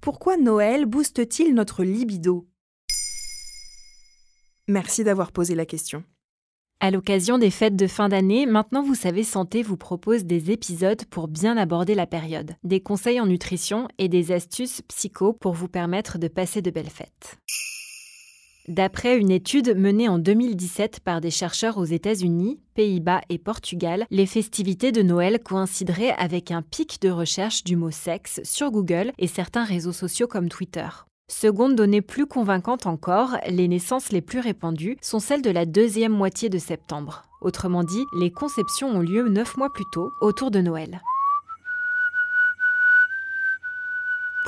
Pourquoi Noël booste-t-il notre libido? Merci d'avoir posé la question. À l'occasion des fêtes de fin d'année, Maintenant vous savez santé vous propose des épisodes pour bien aborder la période, des conseils en nutrition et des astuces psycho pour vous permettre de passer de belles fêtes. D'après une étude menée en 2017 par des chercheurs aux États-Unis, Pays-Bas et Portugal, les festivités de Noël coïncideraient avec un pic de recherche du mot sexe sur Google et certains réseaux sociaux comme Twitter. Seconde donnée plus convaincante encore, les naissances les plus répandues sont celles de la deuxième moitié de septembre. Autrement dit, les conceptions ont lieu neuf mois plus tôt, autour de Noël.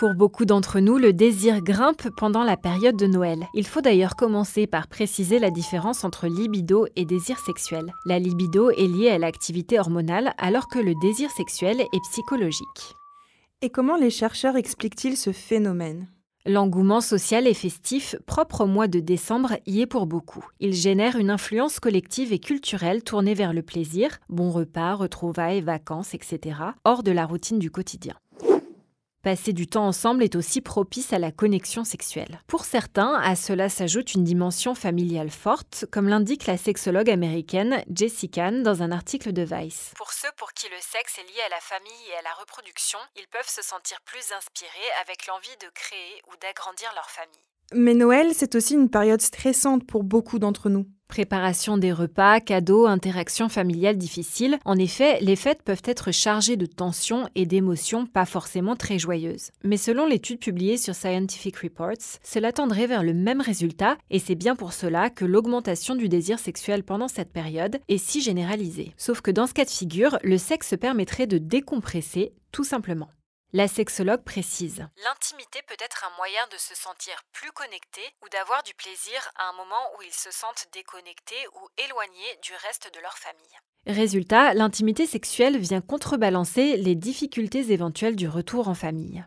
Pour beaucoup d'entre nous, le désir grimpe pendant la période de Noël. Il faut d'ailleurs commencer par préciser la différence entre libido et désir sexuel. La libido est liée à l'activité hormonale alors que le désir sexuel est psychologique. Et comment les chercheurs expliquent-ils ce phénomène? L'engouement social et festif propre au mois de décembre y est pour beaucoup. Il génère une influence collective et culturelle tournée vers le plaisir, bons repas, retrouvailles, vacances, etc., hors de la routine du quotidien. Passer du temps ensemble est aussi propice à la connexion sexuelle. Pour certains, à cela s'ajoute une dimension familiale forte, comme l'indique la sexologue américaine Jessica Kahn dans un article de Vice. Pour ceux pour qui le sexe est lié à la famille et à la reproduction, ils peuvent se sentir plus inspirés avec l'envie de créer ou d'agrandir leur famille. Mais Noël, c'est aussi une période stressante pour beaucoup d'entre nous. Préparation des repas, cadeaux, interactions familiales difficiles. En effet, les fêtes peuvent être chargées de tensions et d'émotions pas forcément très joyeuses. Mais selon l'étude publiée sur Scientific Reports, cela tendrait vers le même résultat et c'est bien pour cela que l'augmentation du désir sexuel pendant cette période est si généralisée. Sauf que dans ce cas de figure, le sexe permettrait de décompresser tout simplement. La sexologue précise L'intimité peut être un moyen de se sentir plus connecté ou d'avoir du plaisir à un moment où ils se sentent déconnectés ou éloignés du reste de leur famille. Résultat, l'intimité sexuelle vient contrebalancer les difficultés éventuelles du retour en famille.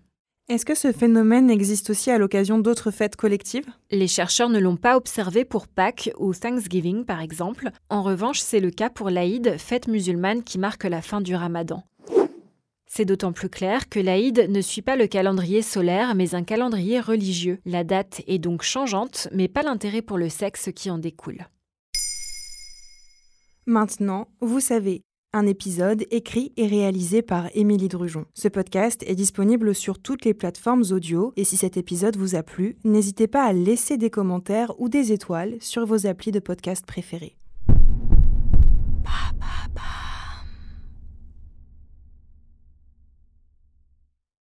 Est-ce que ce phénomène existe aussi à l'occasion d'autres fêtes collectives? Les chercheurs ne l'ont pas observé pour Pâques ou Thanksgiving par exemple. En revanche, c'est le cas pour l'Aïd, fête musulmane qui marque la fin du ramadan. C'est d'autant plus clair que l'Aïd ne suit pas le calendrier solaire mais un calendrier religieux. La date est donc changeante, mais pas l'intérêt pour le sexe qui en découle. Maintenant, vous savez, un épisode écrit et réalisé par Émilie Drujon. Ce podcast est disponible sur toutes les plateformes audio et si cet épisode vous a plu, n'hésitez pas à laisser des commentaires ou des étoiles sur vos applis de podcast préférés.